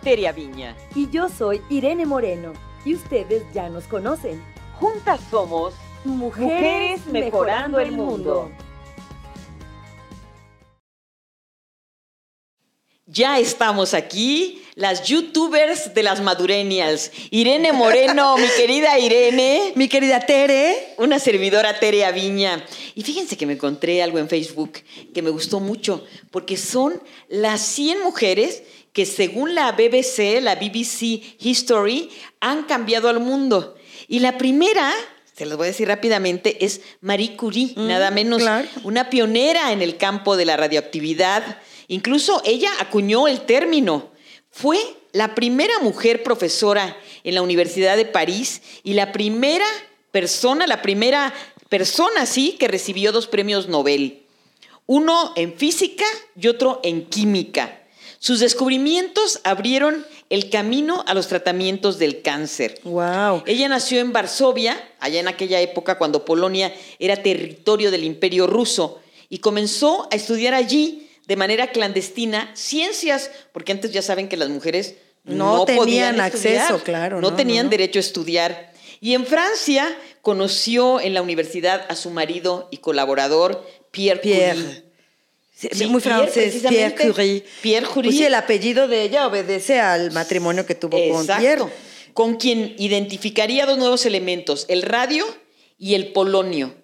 Teria Viña. Y yo soy Irene Moreno. Y ustedes ya nos conocen. Juntas somos Mujeres, mejorando el mundo. Ya estamos aquí, las youtubers de las madurenials. Irene Moreno, mi querida Irene. Mi querida Tere. Una servidora Tere Aviña. Y fíjense que me encontré algo en Facebook que me gustó mucho, porque son las 100 mujeres que según la BBC, la BBC History, han cambiado al mundo. Y la primera, se los voy a decir rápidamente, es Marie Curie, Mm, nada menos claro. una pionera en el campo de la radioactividad. Incluso ella acuñó el término. Fue la primera mujer profesora en la Universidad de París y la primera persona, la primera persona, sí, que recibió dos premios Nobel. Uno en física y otro en química. Sus descubrimientos abrieron el camino a los tratamientos del cáncer. Wow. Ella nació en Varsovia, allá en aquella época cuando Polonia era territorio del imperio ruso, y comenzó a estudiar allí de manera clandestina ciencias, porque antes ya saben que las mujeres No no, tenían podían estudiar, acceso, claro, No, no, tenían no, derecho a estudiar. Y en Francia conoció en la universidad a su marido y colaborador, Pierre, Pierre. Curie. Sí, muy Pierre, francés, Pierre. Curie. Pierre Curie. Pues el apellido de ella obedece al matrimonio que tuvo con Exacto. Pierre. Con quien identificaría dos nuevos elementos, el radio y el polonio.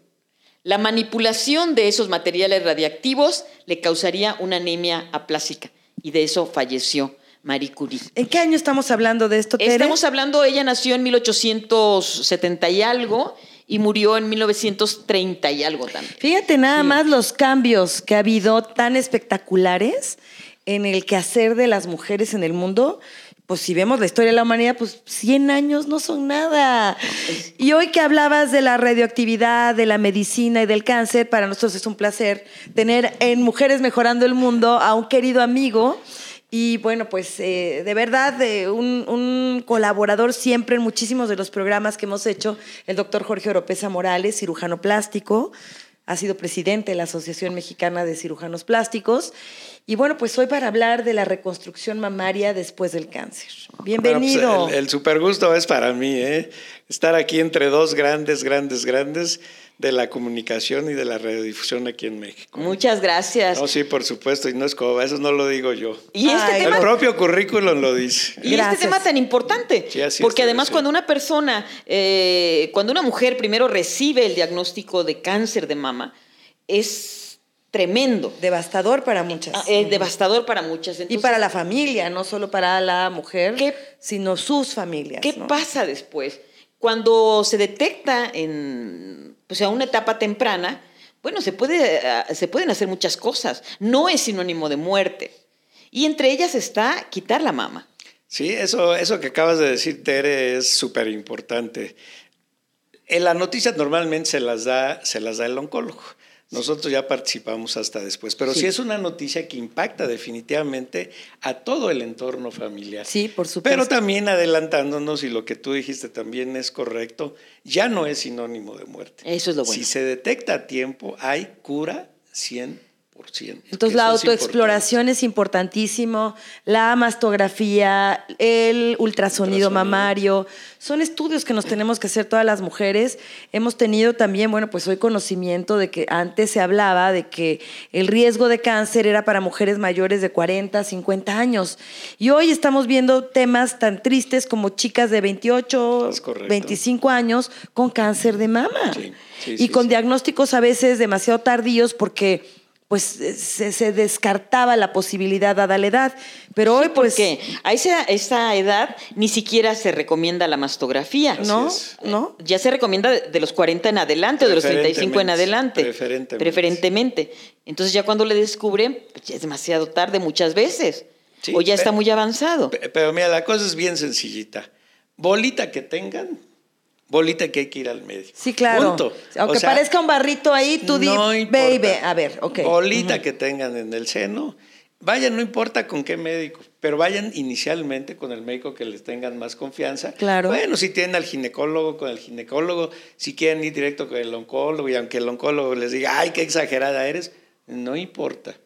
La manipulación de esos materiales radiactivos le causaría una anemia aplásica y de eso falleció Marie Curie. ¿En qué año estamos hablando de esto, Tere? Estamos hablando, ella nació en 1870 y algo y murió en 1930 y algo también. Fíjate nada más los cambios que ha habido tan espectaculares en el quehacer de las mujeres en el mundo. Pues si vemos la historia de la humanidad, pues 100 años no son nada. Y hoy que hablabas de la radioactividad, de la medicina y del cáncer, para nosotros es un placer tener en Mujeres Mejorando el Mundo a un querido amigo y bueno, pues eh, de verdad, eh, un, un colaborador siempre en muchísimos de los programas que hemos hecho, el doctor Jorge Oropesa Morales, cirujano plástico, ha sido presidente de la Asociación Mexicana de Cirujanos Plásticos. Y bueno, pues hoy para hablar de la reconstrucción mamaria después del cáncer. Bienvenido. Bueno, pues, el, el super gusto es para mí, ¿eh? Estar aquí entre dos grandes, grandes, grandes de la comunicación y de la radiodifusión aquí en México. Muchas gracias. No, sí, por supuesto, y no es coba, eso no lo digo yo. Y este Ay, El tema propio currículum lo dice. Y Gracias. este tema tan importante, Sí, así porque además cuando una persona, eh, cuando una mujer primero recibe el diagnóstico de cáncer de mama, es tremendo, Devastador para muchas. Ah, es devastador para muchas. y para la familia, no solo para la mujer, ¿Qué- sino sus familias. ¿Qué ¿no? pasa después? Cuando se detecta en, pues, a una etapa temprana, bueno, se, puede, ah, se pueden hacer muchas cosas. No es sinónimo de muerte. Y entre ellas está quitar la mama. Sí, eso, eso que acabas de decir, Tere, es súper importante. En la noticia normalmente se las da, se las da el oncólogo. Nosotros ya participamos hasta después, pero sí. es una noticia que impacta definitivamente a todo el entorno familiar. Sí, por supuesto. Pero también adelantándonos, y lo que tú dijiste también es correcto, ya no es sinónimo de muerte. Eso es lo bueno. Si se detecta a tiempo, hay cura 100%. Entonces la es autoexploración es, importantísimo, la mastografía, el ultrasonido Ultrasonido. mamario, son estudios que nos tenemos que hacer todas las mujeres. Hemos tenido también, bueno, pues hoy conocimiento de que antes se hablaba de que el riesgo de cáncer era para mujeres mayores de 40, 50 años. Y hoy estamos viendo temas tan tristes como chicas de 28, Es correcto. 25 años con cáncer de mama. Sí, sí, y sí, con diagnósticos a veces demasiado tardíos porque pues se, se descartaba la posibilidad dada la edad. Pero hoy Sí, pues... porque a esa, esa edad ni siquiera se recomienda la mastografía. Así ¿No? es. ¿No? Ya se recomienda de de los 40 en adelante o de los 35 en adelante. preferentemente. Preferentemente. Entonces ya cuando le descubren, pues ya es demasiado tarde muchas veces. Sí, o ya está muy avanzado. Pe- Pero mira, la cosa es bien sencillita. Bolita que tengan, bolita que hay que ir al médico. Sí, claro. Punto. Aunque O sea, parezca un barrito ahí, tú di, no importa. baby, a ver, ok. Bolita que tengan en el seno, vayan, no importa con qué médico, pero vayan inicialmente con el médico que les tengan más confianza. Claro. Bueno, si tienen al ginecólogo, con el ginecólogo, si quieren ir directo con el oncólogo, y aunque el oncólogo les diga, ay, qué exagerada eres, no importa.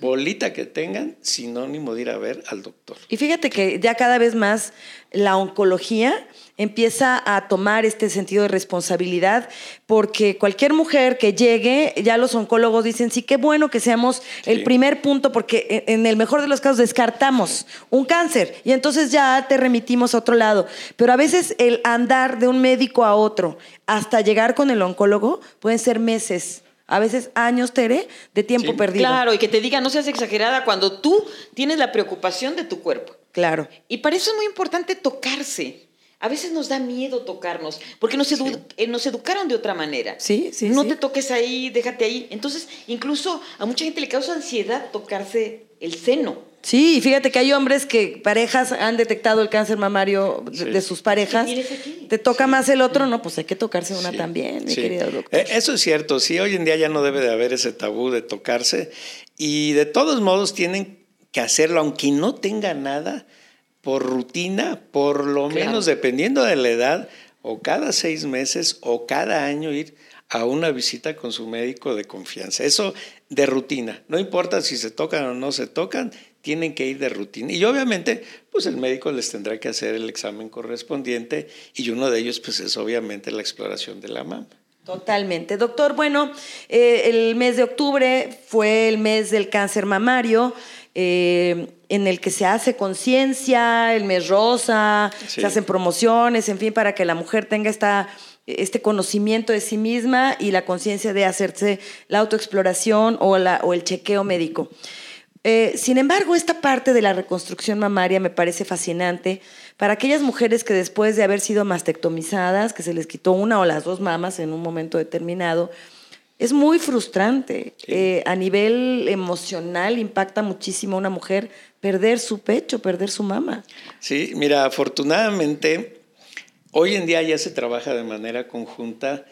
Bolita que tengan, sinónimo de ir a ver al doctor. Y fíjate que ya cada vez más la oncología empieza a tomar este sentido de responsabilidad, porque cualquier mujer que llegue, ya los oncólogos dicen, sí, qué bueno que seamos el primer punto, porque en el mejor de los casos descartamos un cáncer y entonces ya te remitimos a otro lado. Pero a veces el andar de un médico a otro hasta llegar con el oncólogo pueden ser meses a veces años, Tere, de tiempo perdido. Claro, y que te diga, no seas exagerada cuando tú tienes la preocupación de tu cuerpo. Claro. Y para eso es muy importante tocarse. A veces nos da miedo tocarnos, porque nos, eh, nos educaron de otra manera. Sí, sí. No te toques ahí, déjate ahí. Entonces, incluso a mucha gente le causa ansiedad tocarse el seno. Sí, fíjate que hay hombres que parejas han detectado el cáncer mamario de, sus parejas. Te toca más el otro, no, pues hay que tocarse una también, mi querido doctor. Eh, eso es cierto, sí, hoy en día ya no debe de haber ese tabú de tocarse y de todos modos tienen que hacerlo, aunque no tenga nada, por rutina, por lo menos dependiendo de la edad, o cada seis meses o cada año ir a una visita con su médico de confianza. Eso de rutina. No importa si se tocan o no se tocan, tienen que ir de rutina. Y obviamente, pues el médico les tendrá que hacer el examen correspondiente y uno de ellos, pues es obviamente la exploración de la mama. Totalmente. Doctor, bueno, eh, el mes de octubre fue el mes del cáncer mamario. Eh, en el que se hace conciencia, el mes rosa, se hacen promociones, en fin, para que la mujer tenga esta este conocimiento de sí misma y la conciencia de hacerse la autoexploración o, la, o el chequeo médico. Eh, sin embargo, esta parte de la reconstrucción mamaria me parece fascinante para aquellas mujeres que después de haber sido mastectomizadas, que se les quitó una o las dos mamas en un momento determinado, es muy frustrante. Eh, a nivel emocional impacta muchísimo a una mujer perder su pecho, perder su mama. Sí, mira, afortunadamente Hoy en día ya se trabaja de manera conjunta.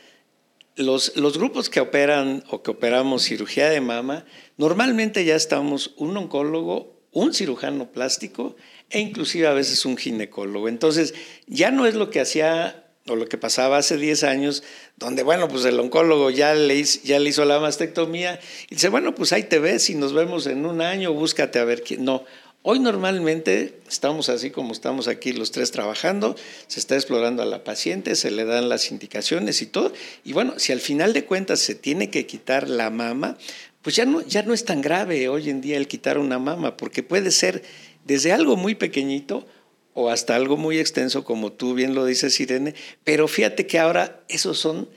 Los, los, grupos que operan o que operamos cirugía de mama, normalmente ya estamos un oncólogo, un cirujano plástico e inclusive a veces un ginecólogo. Entonces, ya no es lo que hacía o lo que pasaba hace 10 años, donde, bueno, pues el oncólogo ya le, ya le hizo la mastectomía y dice, bueno, pues ahí te ves y nos vemos en un año, búscate a ver quién. No, Hoy normalmente estamos así como estamos aquí los tres trabajando, se está explorando a la paciente, se le dan las indicaciones y todo. Y bueno, si al final de cuentas se tiene que quitar la mama, pues ya no, ya no es tan grave hoy en día el quitar una mama, porque puede ser desde algo muy pequeñito o hasta algo muy extenso, como tú bien lo dices, Irene, pero fíjate que ahora esos son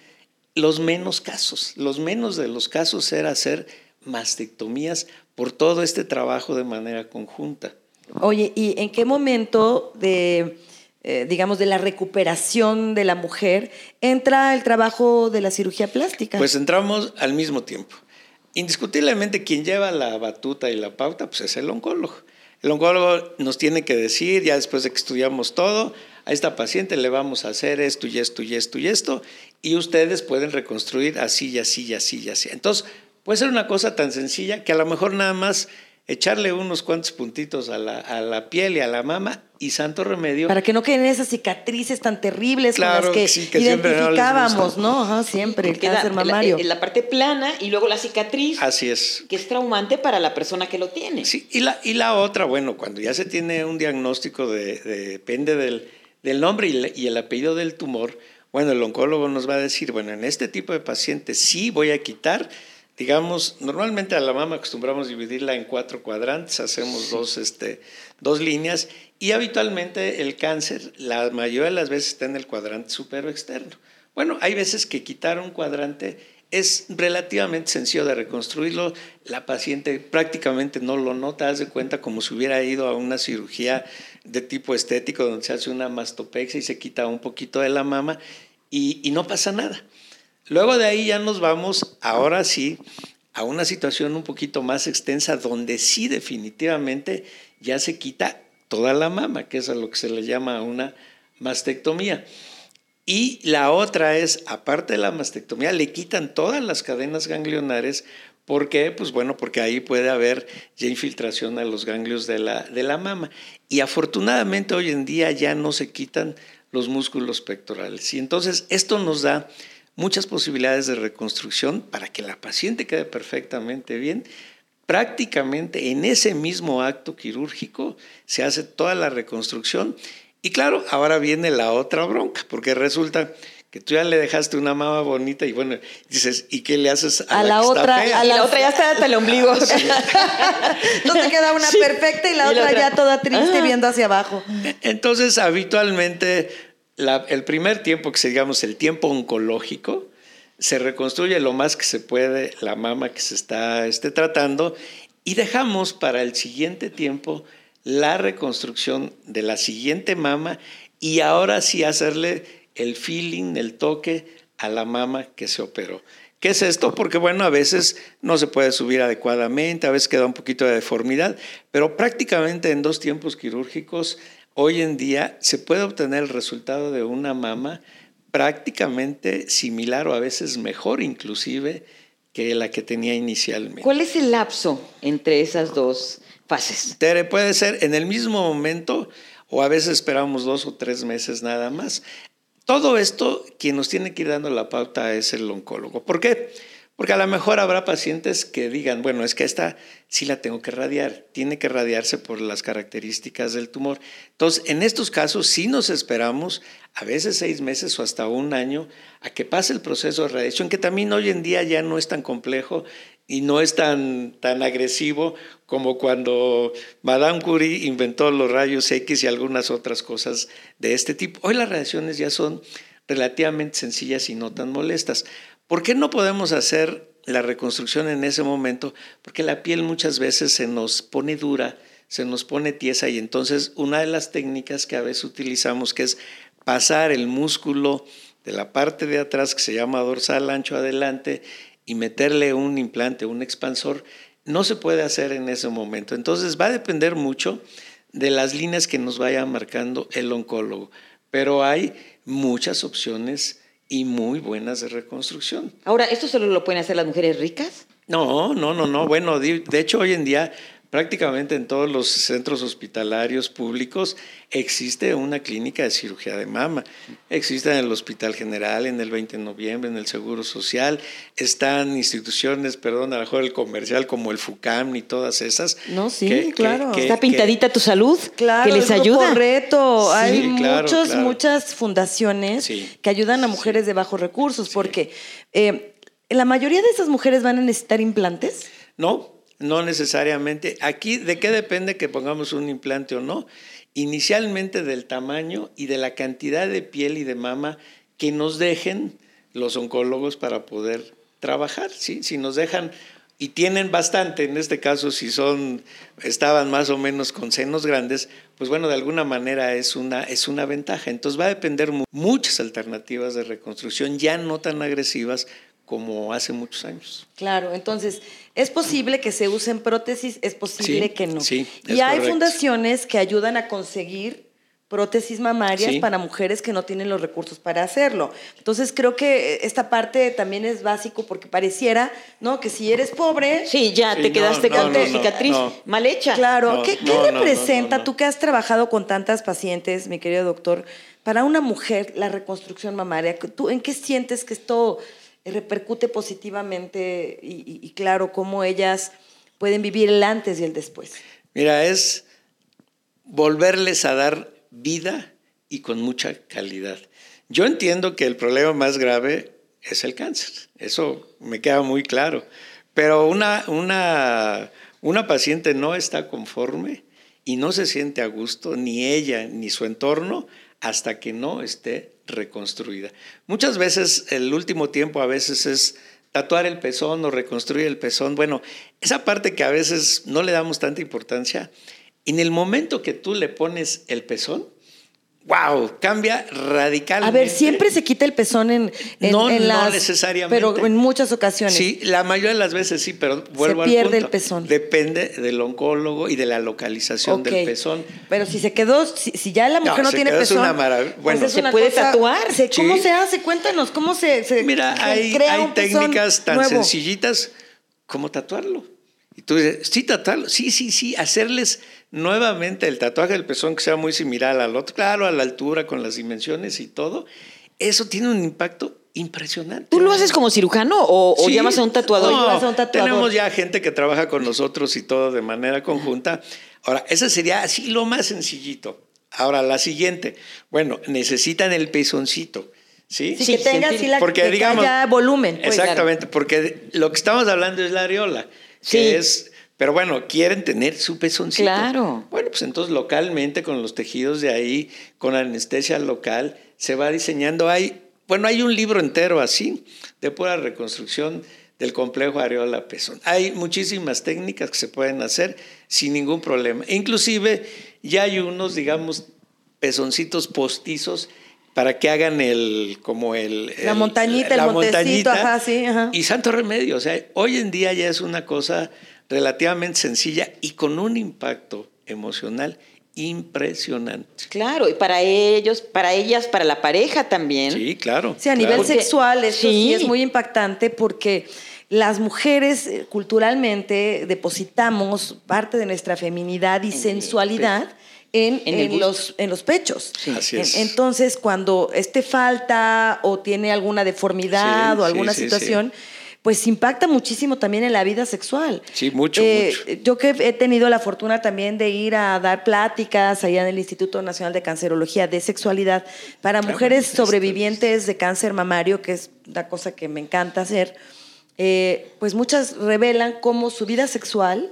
los menos casos. Los menos de los casos era hacer mastectomías por todo este trabajo de manera conjunta. Oye, ¿y en qué momento de, eh, digamos, de la recuperación de la mujer entra el trabajo de la cirugía plástica? Pues entramos al mismo tiempo. Indiscutiblemente quien lleva la batuta y la pauta pues es el oncólogo. El oncólogo nos tiene que decir, ya después de que estudiamos todo, a esta paciente le vamos a hacer esto y esto y esto y esto, y ustedes pueden reconstruir así y así y así y así. Entonces, Puede ser una cosa tan sencilla que a lo mejor nada más echarle unos cuantos puntitos a la, a la piel y a la mama y santo remedio. Para que no queden esas cicatrices tan terribles con las que, identificábamos, ¿no? siempre, el cáncer mamario. La, la, parte plana y luego la cicatriz. Así es. Que es traumante para la persona que lo tiene. Sí, y la, y la otra, bueno, cuando ya se tiene un diagnóstico, de, depende del, del nombre y, y el apellido del tumor, bueno, el oncólogo nos va a decir, bueno, en este tipo de pacientes sí voy a quitar digamos, normalmente a la mama acostumbramos dividirla en cuatro cuadrantes, hacemos dos, este, dos líneas y habitualmente el cáncer, la mayoría de las veces está en el cuadrante supero externo. Bueno, hay veces que quitar un cuadrante es relativamente sencillo de reconstruirlo. La paciente prácticamente no lo nota, haz de cuenta como si hubiera ido a una cirugía de tipo estético donde se hace una mastopexia y se quita un poquito de la mama y, y no pasa nada. Luego de ahí ya nos vamos, ahora sí, a una situación un poquito más extensa donde sí definitivamente ya se quita toda la mama, que es a lo que se le llama una mastectomía. Y la otra es, aparte de la mastectomía, le quitan todas las cadenas ganglionares. ¿Por qué? Pues bueno, porque ahí puede haber ya infiltración a los ganglios de la, de la mama. Y afortunadamente hoy en día ya no se quitan los músculos pectorales. Y entonces esto nos da muchas posibilidades de reconstrucción para que la paciente quede perfectamente bien, prácticamente en ese mismo acto quirúrgico se hace toda la reconstrucción. Y claro, ahora viene la otra bronca, porque resulta que tú ya le dejaste una mama bonita y bueno, dices, ¿y qué le haces a, A la que está otra- fea? a la- la otra ya está hasta el ombligo. No te queda una Sí. perfecta y la Y la otra otra- ya toda triste Ah. viendo hacia abajo. Entonces, habitualmente, el primer tiempo, que se digamos el tiempo oncológico, se reconstruye lo más que se puede la mama que se está esté tratando y dejamos para el siguiente tiempo la reconstrucción de la siguiente mama y ahora sí hacerle el feeling, el toque a la mama que se operó. ¿Qué es esto? Porque bueno, a veces no se puede subir adecuadamente, a veces queda un poquito de deformidad, pero prácticamente en dos tiempos quirúrgicos, hoy en día se puede obtener el resultado de una mama prácticamente similar o a veces mejor inclusive que la que tenía inicialmente. ¿Cuál es el lapso entre esas dos fases? Tere, puede ser en el mismo momento o a veces esperamos dos o tres meses nada más. Todo esto, quien nos tiene que ir dando la pauta es el oncólogo. ¿Por qué? Porque a lo mejor habrá pacientes que digan, bueno, es que esta sí la tengo que radiar, tiene que radiarse por las características del tumor. Entonces, en estos casos sí nos esperamos a veces seis meses o hasta un año a que pase el proceso de radiación, que también hoy en día ya no es tan complejo y no es tan, tan agresivo como cuando Madame Curie inventó los rayos X y algunas otras cosas de este tipo. Hoy las radiaciones ya son relativamente sencillas y no tan molestas. ¿Por qué no podemos hacer la reconstrucción en ese momento? Porque la piel muchas veces se nos pone dura, se nos pone tiesa y entonces una de las técnicas que a veces utilizamos que es pasar el músculo de la parte de atrás que se llama dorsal ancho adelante y meterle un implante, un expansor, no se puede hacer en ese momento. Entonces va a depender mucho de las líneas que nos vaya marcando el oncólogo, pero hay muchas opciones y muy buenas de reconstrucción. Ahora, ¿esto solo lo pueden hacer las mujeres ricas? No, no, no, no. Bueno, de hecho hoy en día prácticamente en todos los centros hospitalarios públicos existe una clínica de cirugía de mama. Existe en el Hospital General, en el 20 de noviembre, en el Seguro Social. Están instituciones, perdón, a lo mejor el comercial como el FUCAM y todas esas. No, sí, claro. que- ¿Está que- pintadita tu salud? Claro, que les ayuda. Reto. Sí, Hay claro, muchos, claro. muchas fundaciones Sí. que ayudan a mujeres de bajos recursos, porque eh, la mayoría de esas mujeres van a necesitar implantes. No, no necesariamente. Aquí, ¿de qué depende que pongamos un implante o no? Inicialmente del tamaño y de la cantidad de piel y de mama que nos dejen los oncólogos para poder trabajar. ¿sí? Si nos dejan y tienen bastante, en este caso si son estaban más o menos con senos grandes, pues bueno, de alguna manera es una es una ventaja. Entonces va a depender mu- muchas alternativas de reconstrucción ya no tan agresivas como hace muchos años. Claro, entonces es posible que se usen prótesis, es posible Sí, que no. sí, y es hay correcto. fundaciones que ayudan a conseguir prótesis mamarias Sí. para mujeres que no tienen los recursos para hacerlo. Entonces creo que esta parte también es básico porque pareciera, ¿no? Que si eres pobre, Sí, ya Sí, te no, quedaste no, con no, cicatriz no. mal hecha. Claro, No, ¿qué, qué no, no, no, representa, no, no. tú que has trabajado con tantas pacientes, mi querido doctor, para una mujer la reconstrucción mamaria? ¿Tú en qué sientes que esto eh, repercute positivamente y, y- y claro, cómo ellas pueden vivir el antes y el después? Mira, es volverles a dar vida y con mucha calidad. Yo entiendo que el problema más grave es el cáncer, eso me queda muy claro, pero una, una, una paciente no está conforme y no se siente a gusto, ni ella ni su entorno, hasta que no esté reconstruida. Muchas veces, el último tiempo a veces es tatuar el pezón o reconstruir el pezón. Bueno, esa parte que a veces no le damos tanta importancia, en el momento que tú le pones el pezón, wow, cambia radicalmente. A ver, siempre se quita el pezón en, en, No, en no necesariamente. Pero en muchas ocasiones. Sí, la mayoría de las veces sí, pero vuelvo al pierde el punto. pezón. Depende del oncólogo y de la localización del pezón. Pero si se quedó, si, si ya la mujer no, se tiene quedó, es pezón. una maravilla. pues Bueno, es ¿Se una puede cosa- tatuar? se- ¿Cómo Sí. se hace? Cuéntanos, ¿cómo se, se- Mira, se hay, crea hay un pezón técnicas tan nuevo? sencillitas como tatuarlo. Y tú dices, sí, tatuarlo, sí, sí, sí, hacerles nuevamente el tatuaje del pezón que sea muy similar al otro, claro, a la altura, con las dimensiones y todo. Eso tiene un impacto impresionante. ¿Tú lo haces como cirujano o, o llamas a un tatuador? No, a un tatuador. Tenemos ya gente que trabaja con nosotros y todo de manera conjunta. Ahora, esa sería así lo más sencillito. Ahora, la siguiente. Bueno, necesitan el pezoncito. ¿Sí? Sí, Sí, que tenga sentir- así la porque que digamos haya volumen. pues. exactamente, porque lo que estamos hablando es la areola, Sí. que es, pero bueno, quieren tener su pezoncito. Claro. Bueno, pues entonces localmente con los tejidos de ahí, con anestesia local, se va diseñando. Hay, bueno, hay un libro entero así de pura reconstrucción del complejo areola pezón. Hay muchísimas técnicas que se pueden hacer sin ningún problema. Inclusive ya hay unos, digamos, pezoncitos postizos para que hagan el como el La montañita, el montecito, ajá, sí, ajá. y santo remedio, o sea, hoy en día ya es una cosa relativamente sencilla y con un impacto emocional impresionante. Claro, y para ellos, para ellas, para la pareja también. Sí, claro. Sí, a claro. nivel Porque- sexual eso sí. sí. es muy impactante porque las mujeres eh, culturalmente depositamos parte de nuestra feminidad y sensualidad en, los, en los pechos. Sí. Así es. entonces, cuando este falta o tiene alguna deformidad Sí, o sí, alguna sí, situación, pues impacta muchísimo también en la vida sexual. Sí, mucho, Eh, mucho. Yo que he tenido la fortuna también de ir a dar pláticas allá en el Instituto Nacional de Cancerología de Sexualidad para mujeres sobrevivientes de cáncer mamario, que es una cosa que me encanta hacer, eh, pues muchas revelan cómo su vida sexual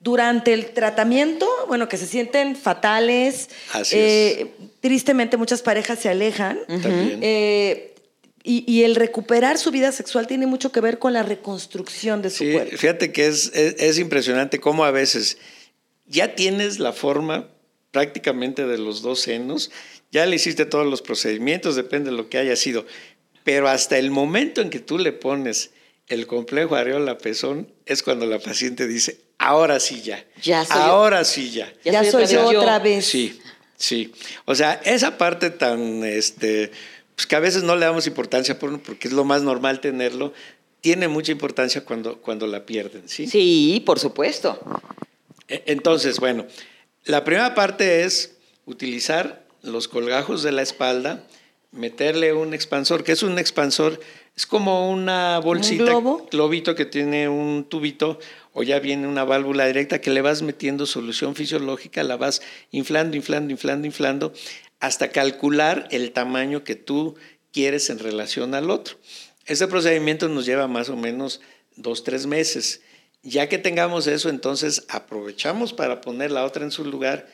durante el tratamiento, bueno, que se sienten fatales, Así eh, tristemente muchas parejas se alejan. También. eh, y, y el recuperar su vida sexual tiene mucho que ver con la reconstrucción de su Sí, cuerpo. fíjate que es, es, es impresionante cómo a veces ya tienes la forma prácticamente de los dos senos, ya le hiciste todos los procedimientos, depende de lo que haya sido, pero hasta el momento en que tú le pones el complejo areola pezón es cuando la paciente dice, ahora sí ya, Ya soy yo". ahora sí ya. Ya Ya, soy soy otra yo vez yo. otra vez. Sí, sí. O sea, esa parte tan, este, pues que a veces no le damos importancia por- porque es lo más normal tenerlo, tiene mucha importancia cuando, cuando la pierden, ¿sí? Sí, por supuesto. E- Entonces, bueno, la primera parte es utilizar los colgajos de la espalda, meterle un expansor, que es un expansor, es como una bolsita, globo? globito que tiene un tubito o ya viene una válvula directa que le vas metiendo solución fisiológica, la vas inflando, inflando, inflando, inflando, hasta calcular el tamaño que tú quieres en relación al otro. Este procedimiento nos lleva más o menos dos, tres meses. Ya que tengamos eso, entonces aprovechamos para poner la otra en su lugar,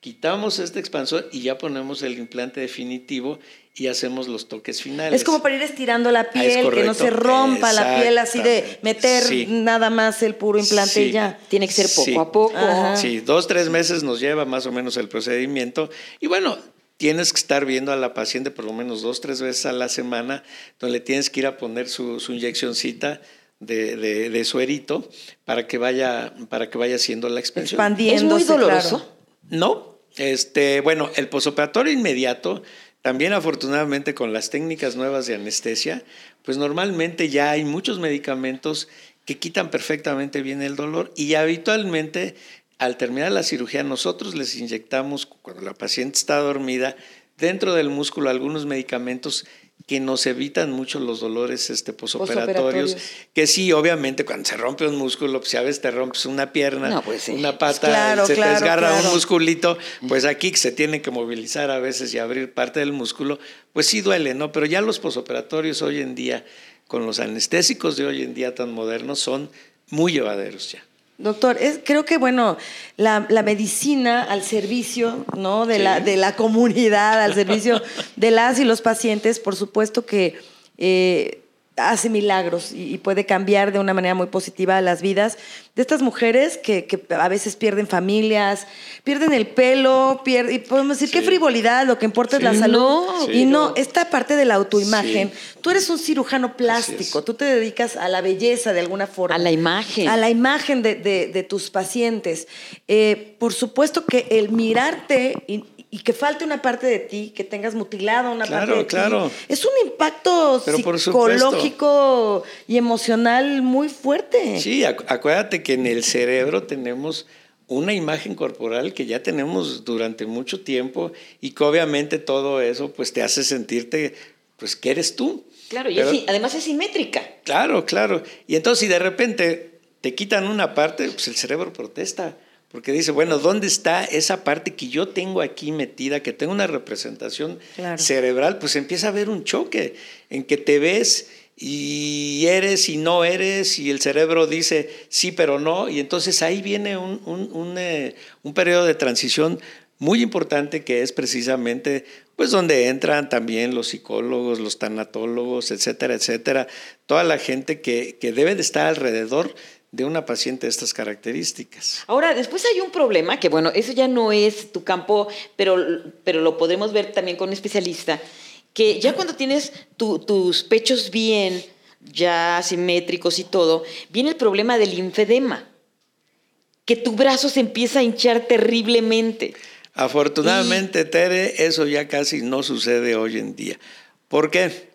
quitamos este expansor y ya ponemos el implante definitivo y hacemos los toques finales. Es como para ir estirando la Ah, es piel, que no se rompa la piel así de meter Sí. nada más el puro implante Sí. y ya. Tiene que ser poco Sí. a poco. Ajá. Sí, dos, tres meses nos lleva más o menos el procedimiento. Y bueno, tienes que estar viendo a la paciente por lo menos dos, tres veces a la semana, donde le tienes que ir a poner su, su inyeccioncita de, de, de suerito para que vaya, para que vaya haciendo la expansión. Es muy doloroso. claro. No, este, bueno, el posoperatorio inmediato, también afortunadamente con las técnicas nuevas de anestesia, pues normalmente ya hay muchos medicamentos que quitan perfectamente bien el dolor y habitualmente al terminar la cirugía nosotros les inyectamos cuando la paciente está dormida dentro del músculo algunos medicamentos que nos evitan mucho los dolores este, posoperatorios, que sí, obviamente cuando se rompe un músculo, pues a veces te rompes una pierna, No, pues sí. una pata, Claro, se claro, te desgarra claro. un musculito, pues aquí que se tiene que movilizar a veces y abrir parte del músculo, pues sí duele, ¿no? Pero ya los posoperatorios hoy en día, con los anestésicos de hoy en día tan modernos, son muy llevaderos ya. Doctor, es, creo que bueno, la, la medicina al servicio ¿no? de, Sí. la, de la comunidad, al servicio de las y los pacientes, por supuesto que eh, hace milagros y, puede cambiar de una manera muy positiva las vidas de estas mujeres que, que a veces pierden familias, pierden el pelo, pier- y podemos decir Sí. qué frivolidad, lo que importa es la salud. No, y no, esta parte de la autoimagen, tú eres un cirujano plástico, tú te dedicas a la belleza de alguna forma. A la imagen. A la imagen de, de- de tus pacientes. Eh, por supuesto que el mirarte y, y que falte una parte de ti, que tengas mutilada una Claro, parte de claro. ti, es un impacto Pero psicológico y emocional muy fuerte. Sí, acu- acuérdate que en el cerebro tenemos una imagen corporal que ya tenemos durante mucho tiempo y que obviamente todo eso pues te hace sentirte pues que eres tú. Claro, y es- además es simétrica. Claro, claro. Y entonces si de repente te quitan una parte, pues el cerebro protesta. Porque dice, bueno, ¿dónde está esa parte que yo tengo aquí metida, que tengo una representación Claro. cerebral? Pues empieza a haber un choque en que te ves y eres y no eres y el cerebro dice sí pero no y entonces ahí viene un, un, un, eh, un periodo de transición muy importante que es precisamente pues donde entran también los psicólogos, los tanatólogos, etcétera, etcétera, toda la gente que, que debe de estar alrededor de una paciente de estas características. Ahora, después hay un problema, que bueno, eso ya no es tu campo, pero, pero lo podremos ver también con un especialista, que ya cuando tienes tu- tus pechos bien, ya simétricos y todo, viene el problema del linfedema, que tu brazo se empieza a hinchar terriblemente. Afortunadamente, Tere, eso ya casi no sucede hoy en día. ¿Por qué?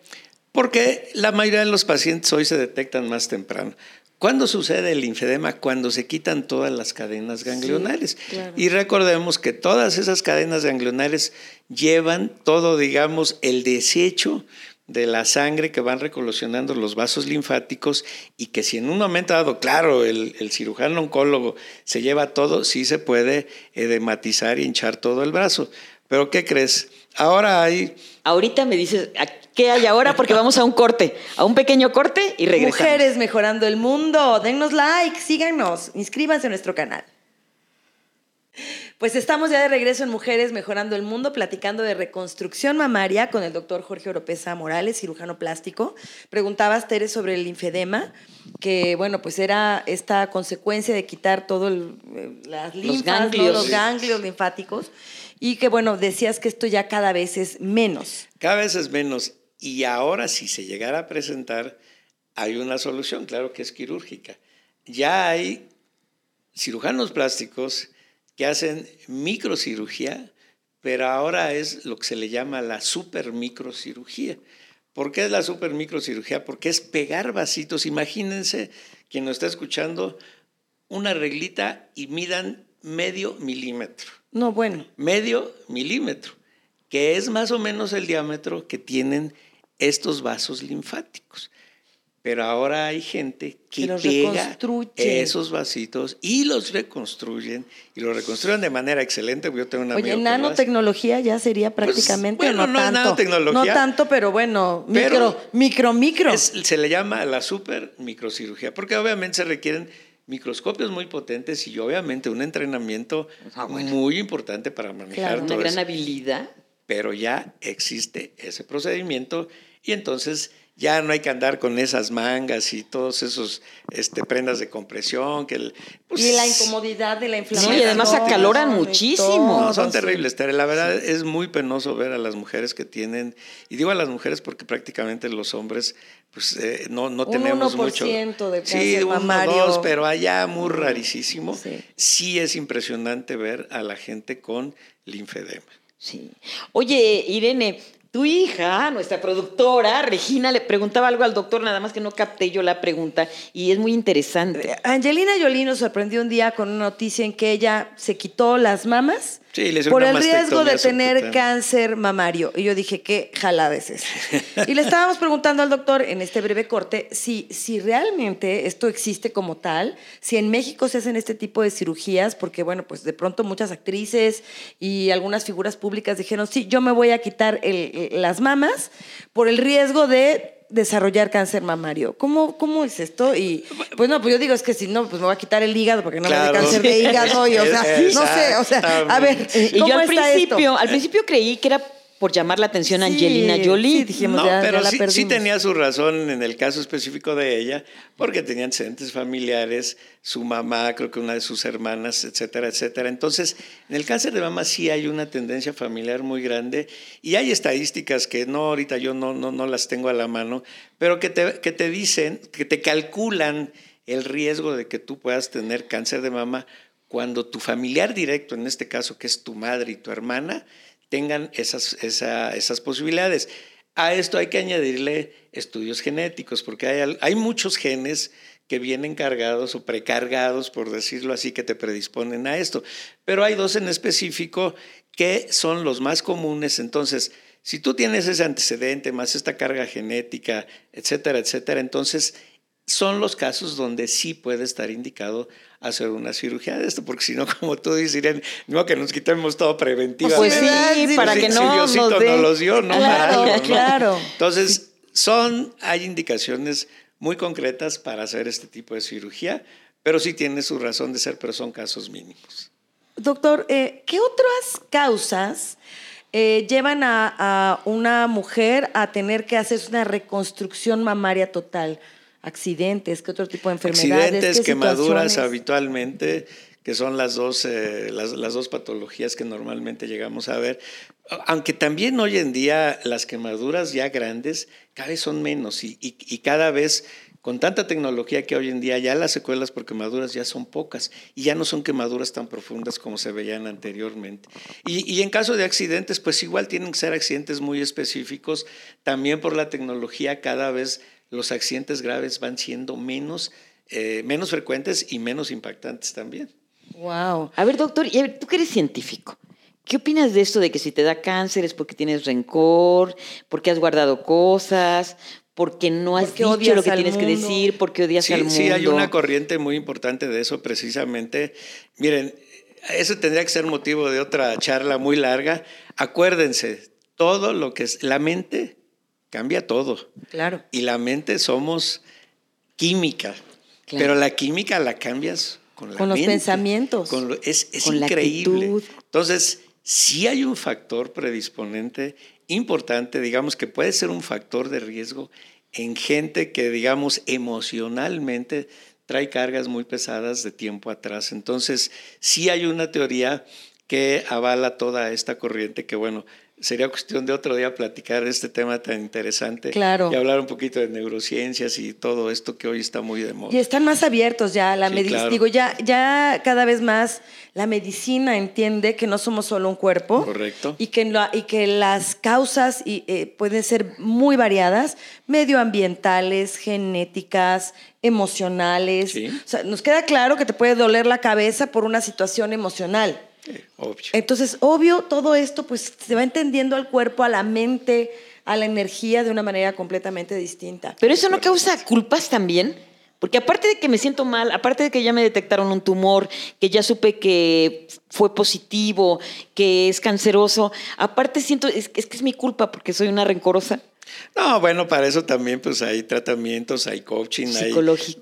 Porque la mayoría de los pacientes hoy se detectan más temprano. ¿Cuándo sucede el linfedema? Cuando se quitan todas las cadenas ganglionales. claro. Y recordemos que todas esas cadenas ganglionales llevan todo, digamos, el desecho de la sangre que van recolocionando los vasos linfáticos y que si en un momento dado, claro, el, el cirujano oncólogo se lleva todo, sí se puede edematizar y hinchar todo el brazo. Pero ¿qué crees? Ahora hay Ahorita me dices, ¿a ¿qué hay ahora? Porque vamos a un corte, a un pequeño corte y regresamos. Mujeres mejorando el mundo, dennos like, síganos, inscríbanse a nuestro canal. Pues estamos ya de regreso en Mujeres Mejorando el Mundo, platicando de reconstrucción mamaria con el doctor Jorge Oropesa Morales, cirujano plástico. Preguntabas, Tere, sobre el linfedema, que bueno, pues era esta consecuencia de quitar todo el, eh, las linfas, los ganglios linfáticos, y que bueno, decías que esto ya cada vez es menos. Cada vez es menos. Y ahora, si se llegara a presentar, hay una solución, claro que es quirúrgica. Ya hay cirujanos plásticos que hacen microcirugía, pero ahora es lo que se le llama la supermicrocirugía. ¿Por qué es la supermicrocirugía? Porque es pegar vasitos. Imagínense quien nos está escuchando una reglita y midan medio milímetro No, bueno, medio milímetro, que es más o menos el diámetro que tienen estos vasos linfáticos. Pero ahora hay gente que Que pega esos vasitos y los reconstruyen y los reconstruyen de manera excelente. Yo tengo una Oye, nanotecnología ya sería prácticamente Pues, bueno, no no es tanto. nanotecnología. No tanto, pero bueno, Pero micro, micro, micro. se le llama la super microcirugía, porque obviamente se requieren microscopios muy potentes y obviamente un entrenamiento Ah, bueno. muy importante para manejar Claro, Una gran eso. habilidad. pero ya existe ese procedimiento y entonces ya no hay que andar con esas mangas y todos esos este, prendas de compresión que el- pues, y la incomodidad de la inflamación. y además acaloran muchísimo. no, son terribles, Tere. La verdad es muy penoso ver a las mujeres que tienen, y digo a las mujeres porque prácticamente los hombres pues eh, no, no Un tenemos 1% mucho. de sí, uno, dos, pero allá muy rarísimo. Sí. sí es impresionante ver a la gente con linfedema. Sí. Oye, Irene, tu hija, nuestra productora, Regina, le preguntaba algo al doctor, nada más que no capté yo la pregunta, y es muy interesante. Angelina Jolie nos sorprendió un día con una noticia en que ella se quitó las mamas Sí, le hicieron por el riesgo de tener subcutánea. cáncer mamario. Y yo dije, qué jalada es esa? y le estábamos preguntando al doctor en este breve corte si, si realmente esto existe como tal, si en México se hacen este tipo de cirugías, porque bueno, pues de pronto muchas actrices y algunas figuras públicas dijeron, sí, yo me voy a quitar el- las mamas por el riesgo de desarrollar cáncer mamario. ¿Cómo, ¿Cómo es esto? Y pues no, pues yo digo, es que si no, pues me voy a quitar el hígado porque no me da cáncer de hígado y o sea, no sé, o sea, a ver, Y ¿cómo yo al está esto? principio, al principio creí que era por llamar la atención a Sí, Angelina Jolie. sí, dijimos, No, ya- ya pero la sí, sí tenía su razón en el caso específico de ella, porque tenía antecedentes familiares, su mamá, creo que una de sus hermanas, etcétera, etcétera. Entonces, en el cáncer de mama sí hay una tendencia familiar muy grande y hay estadísticas que no, ahorita yo no, no, no las tengo a la mano, pero que te, que te dicen, que te calculan el riesgo de que tú puedas tener cáncer de mama cuando tu familiar directo, en este caso que es tu madre y tu hermana, tengan esas, esa- esas posibilidades. A esto hay que añadirle estudios genéticos, porque hay, hay muchos genes que vienen cargados o precargados, por decirlo así, que te predisponen a esto. Pero hay dos en específico que son los más comunes. Entonces, Si tú tienes ese antecedente, más esta carga genética, etcétera, etcétera, entonces son los casos donde sí puede estar indicado hacer una cirugía de esto, porque si no, como tú dices, no que nos quitemos todo preventiva. Pues sí, para que no Diosito nos nos los dio, no Claro, Mal, ¿no? claro. Entonces, son, hay indicaciones muy concretas para hacer este tipo de cirugía, pero sí tiene su razón de ser, pero son casos mínimos. Doctor, eh, ¿qué otras causas eh, llevan a, a una mujer a tener que hacerse una reconstrucción mamaria total? ¿Accidentes? ¿Qué otro tipo de enfermedades? Accidentes, ¿Qué quemaduras habitualmente, que son las dos, eh, las, las dos patologías que normalmente llegamos a ver. Aunque también hoy en día las quemaduras ya grandes cada vez son menos y, y- y cada vez con tanta tecnología que hoy en día ya las secuelas por quemaduras ya son pocas y ya no son quemaduras tan profundas como se veían anteriormente. Y, y en caso de accidentes, pues igual tienen que ser accidentes muy específicos. También por la tecnología cada vez los accidentes graves van siendo menos, eh, menos frecuentes y menos impactantes también. Wow. A ver, doctor, y a ver, tú que eres científico, ¿qué opinas de esto de que si te da cáncer es porque tienes rencor, porque has guardado cosas, porque no has Porque dicho lo que tienes que decir, porque odias Sí, al mundo? sí, hay una corriente muy importante de eso precisamente. Miren, eso tendría que ser motivo de otra charla muy larga. Acuérdense, todo lo que es la mente cambia todo. Claro. Y la mente somos química, Claro. pero la química la cambias con la Con los pensamientos. con lo- es es Con increíble. Entonces, sí hay un factor predisponente importante, digamos que puede ser un factor de riesgo en gente que, digamos, emocionalmente trae cargas muy pesadas de tiempo atrás. Entonces, sí hay una teoría que avala toda esta corriente que, bueno, sería cuestión de otro día platicar de este tema tan interesante Claro. y hablar un poquito de neurociencias y todo esto que hoy está muy de moda. Y están más abiertos ya, la Sí, medicina. claro. Digo, ya, ya cada vez más la medicina entiende que no somos solo un cuerpo. Correcto. Y que, y que las causas y, eh, pueden ser muy variadas, medioambientales, genéticas, emocionales. Sí. O sea, nos queda claro que te puede doler la cabeza por una situación emocional. Eh, obvio. Entonces, obvio, todo esto pues se va entendiendo al cuerpo, a la mente, a la energía de una manera completamente distinta. Pero eso no causa culpas también. Porque aparte de que me siento mal, aparte de que ya me detectaron un tumor, que ya supe que fue positivo, que es canceroso, aparte siento, es, es que es mi culpa porque soy una rencorosa. No, bueno, para eso también pues hay tratamientos, hay coaching, hay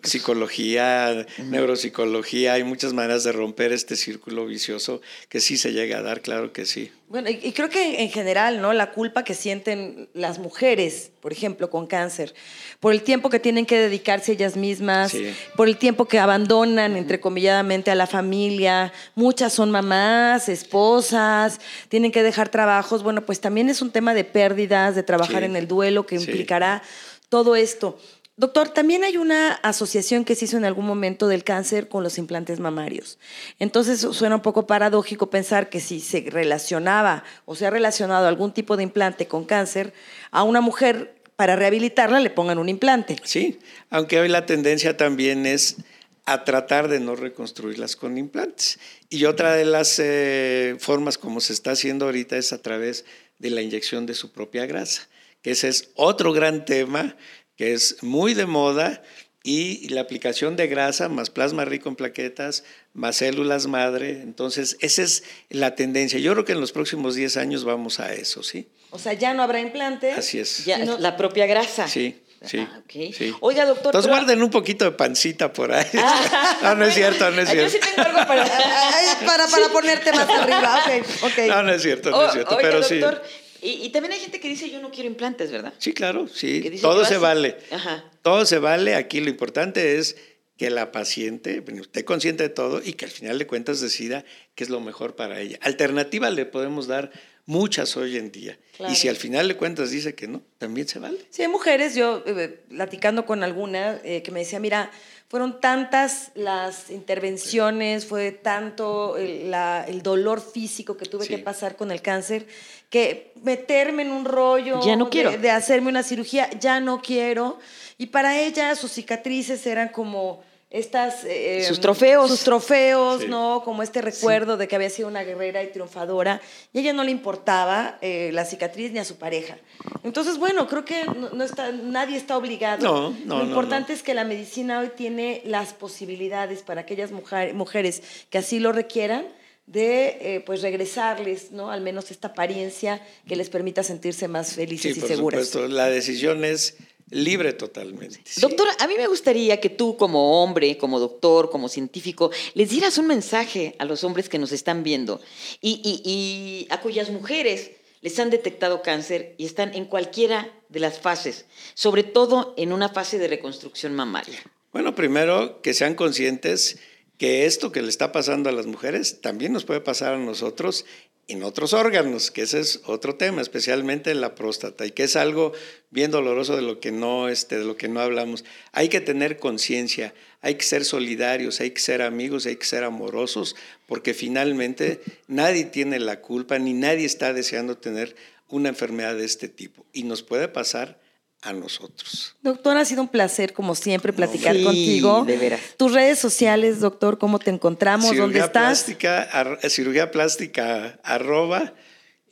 psicología, neuropsicología, hay muchas maneras de romper este círculo vicioso que sí se llega a dar, claro que sí. Bueno, y, y creo que en general, ¿no? La culpa que sienten las mujeres, por ejemplo, con cáncer, por el tiempo que tienen que dedicarse ellas mismas, Sí. por el tiempo que abandonan, entrecomilladamente, a la familia. Muchas son mamás, esposas, tienen que dejar trabajos. Bueno, pues también es un tema de pérdidas, de trabajar Sí. en el duelo que Sí. implicará todo esto. Doctor, también hay una asociación que se hizo en algún momento del cáncer con los implantes mamarios. Entonces suena un poco paradójico pensar que si se relacionaba o se ha relacionado algún tipo de implante con cáncer, a una mujer para rehabilitarla le pongan un implante. Sí, aunque hoy la tendencia también es a tratar de no reconstruirlas con implantes. Y otra de las eh, formas como se está haciendo ahorita es a través de la inyección de su propia grasa, que ese es otro gran tema que es muy de moda y la aplicación de grasa más plasma rico en plaquetas, más células madre. Entonces, esa es la tendencia. Yo creo que en los próximos 10 años vamos a eso, ¿sí? O sea, ya no habrá implante. Así es. Ya, Si no- la propia grasa. Sí, sí, Ah, sí. Oiga, doctor. Entonces pero- guarden un poquito de pancita por ahí. no, no es cierto, no es Ah, Yo cierto. sí tengo algo para... Para, ponerte más arriba. Ok, ok. No, no es cierto, no es cierto, oiga, pero doctor, y, y también hay gente que dice yo no quiero implantes, ¿verdad? sí. Sí, claro, Que sí. dice Todo se vale. Ajá. Todo se vale. Aquí lo importante es que la paciente esté consciente de todo y que al final de cuentas decida qué es lo mejor para ella. Alternativa le podemos dar muchas hoy en día. Claro. Y si al final de cuentas dice que no, también se vale. Sí, hay mujeres, yo eh, platicando con alguna, eh, que me decía, mira, fueron tantas las intervenciones, fue tanto el, la- el dolor físico que tuve Sí. que pasar con el cáncer, que meterme en un rollo Ya no de- quiero. De, hacerme una cirugía, ya no quiero. Y para ella sus cicatrices eran como estas... eh, Sus trofeos. Sus trofeos, Sí. ¿no? Como este recuerdo de que había sido una guerrera y triunfadora. Y a ella no le importaba eh, la cicatriz ni a su pareja. Entonces, bueno, creo que no, no está, nadie está obligado. No, no, Lo importante no. es que la medicina hoy tiene las posibilidades para aquellas mujer- mujeres que así lo requieran de eh, pues regresarles, ¿no? Al menos esta apariencia que les permita sentirse más Sí, felices y por seguras. supuesto. La decisión es libre totalmente. sí. Doctora, a mí me gustaría que tú como hombre, como doctor, como científico, les dieras un mensaje a los hombres que nos están viendo y, y- y a cuyas mujeres les han detectado cáncer y están en cualquiera de las fases, sobre todo en una fase de reconstrucción mamaria. Bueno, primero que sean conscientes que esto que le está pasando a las mujeres también nos puede pasar a nosotros en otros órganos, que ese es otro tema, especialmente en la próstata, y que es algo bien doloroso de lo que no, este, de lo que no hablamos. Hay que tener conciencia, hay que ser solidarios, hay que ser amigos, hay que ser amorosos, porque finalmente nadie tiene la culpa, ni nadie está deseando tener una enfermedad de este tipo, y nos puede pasar a nosotros. Doctor, ha sido un placer, como siempre, platicar Sí, contigo. de veras. Tus redes sociales, doctor, ¿cómo te encontramos? ¿Dónde cirugía estás? Plástica, ar- cirugía plástica, arroba.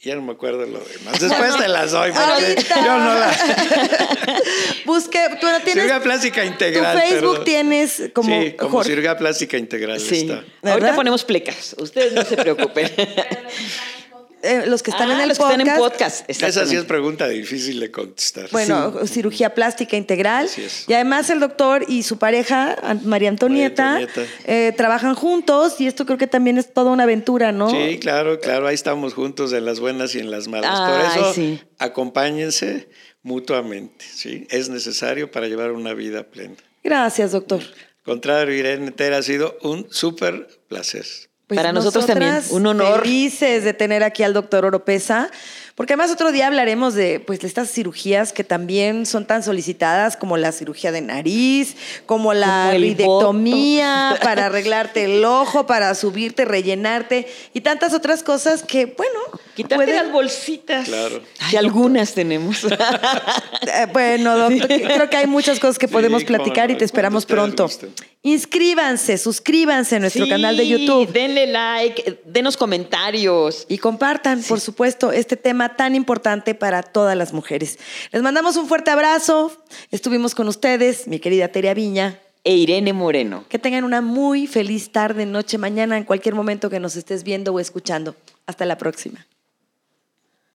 Ya no me acuerdo lo demás. Después te las doy, porque yo no la. Busque, tú no tienes. cirugía plástica integral. Tu Facebook perdón. tienes como. Sí, como Jorge. cirugía plástica integral Sí. Ahorita ponemos plecas, ustedes no se preocupen. Eh, los que están Ah, en el los que podcast. están en podcast. Esa sí es pregunta difícil de contestar. Bueno, cirugía plástica integral. Así es. Y además el doctor y su pareja, María Antonieta, María Antonieta. eh, trabajan juntos y esto creo que también es toda una aventura, ¿no? Sí, claro, claro, ahí estamos juntos en las buenas y en las malas. Por eso, sí. acompáñense mutuamente, ¿sí? Es necesario para llevar una vida plena. Gracias, doctor. Contrario, Irene Tera, ha sido un súper placer. Pues Para nosotros también, un honor. Felices de tener aquí al doctor Oropesa, porque además otro día hablaremos de pues de estas cirugías que también son tan solicitadas como la cirugía de nariz, como la ridectomía para arreglarte el ojo, para subirte, rellenarte y tantas otras cosas que bueno, Quitarte pueden- las bolsitas. Claro. Que algunas tenemos. Eh, bueno, doctor, creo que hay muchas cosas que podemos platicar no, y te esperamos pronto. Inscríbanse, suscríbanse a nuestro Sí, canal de YouTube. Denle like, denos comentarios. Y compartan, por supuesto, este tema tan importante para todas las mujeres. Les mandamos un fuerte abrazo. Estuvimos con ustedes, mi querida Teria Viña. E Irene Moreno. Que tengan una muy feliz tarde, noche, mañana, en cualquier momento que nos estés viendo o escuchando. Hasta la próxima.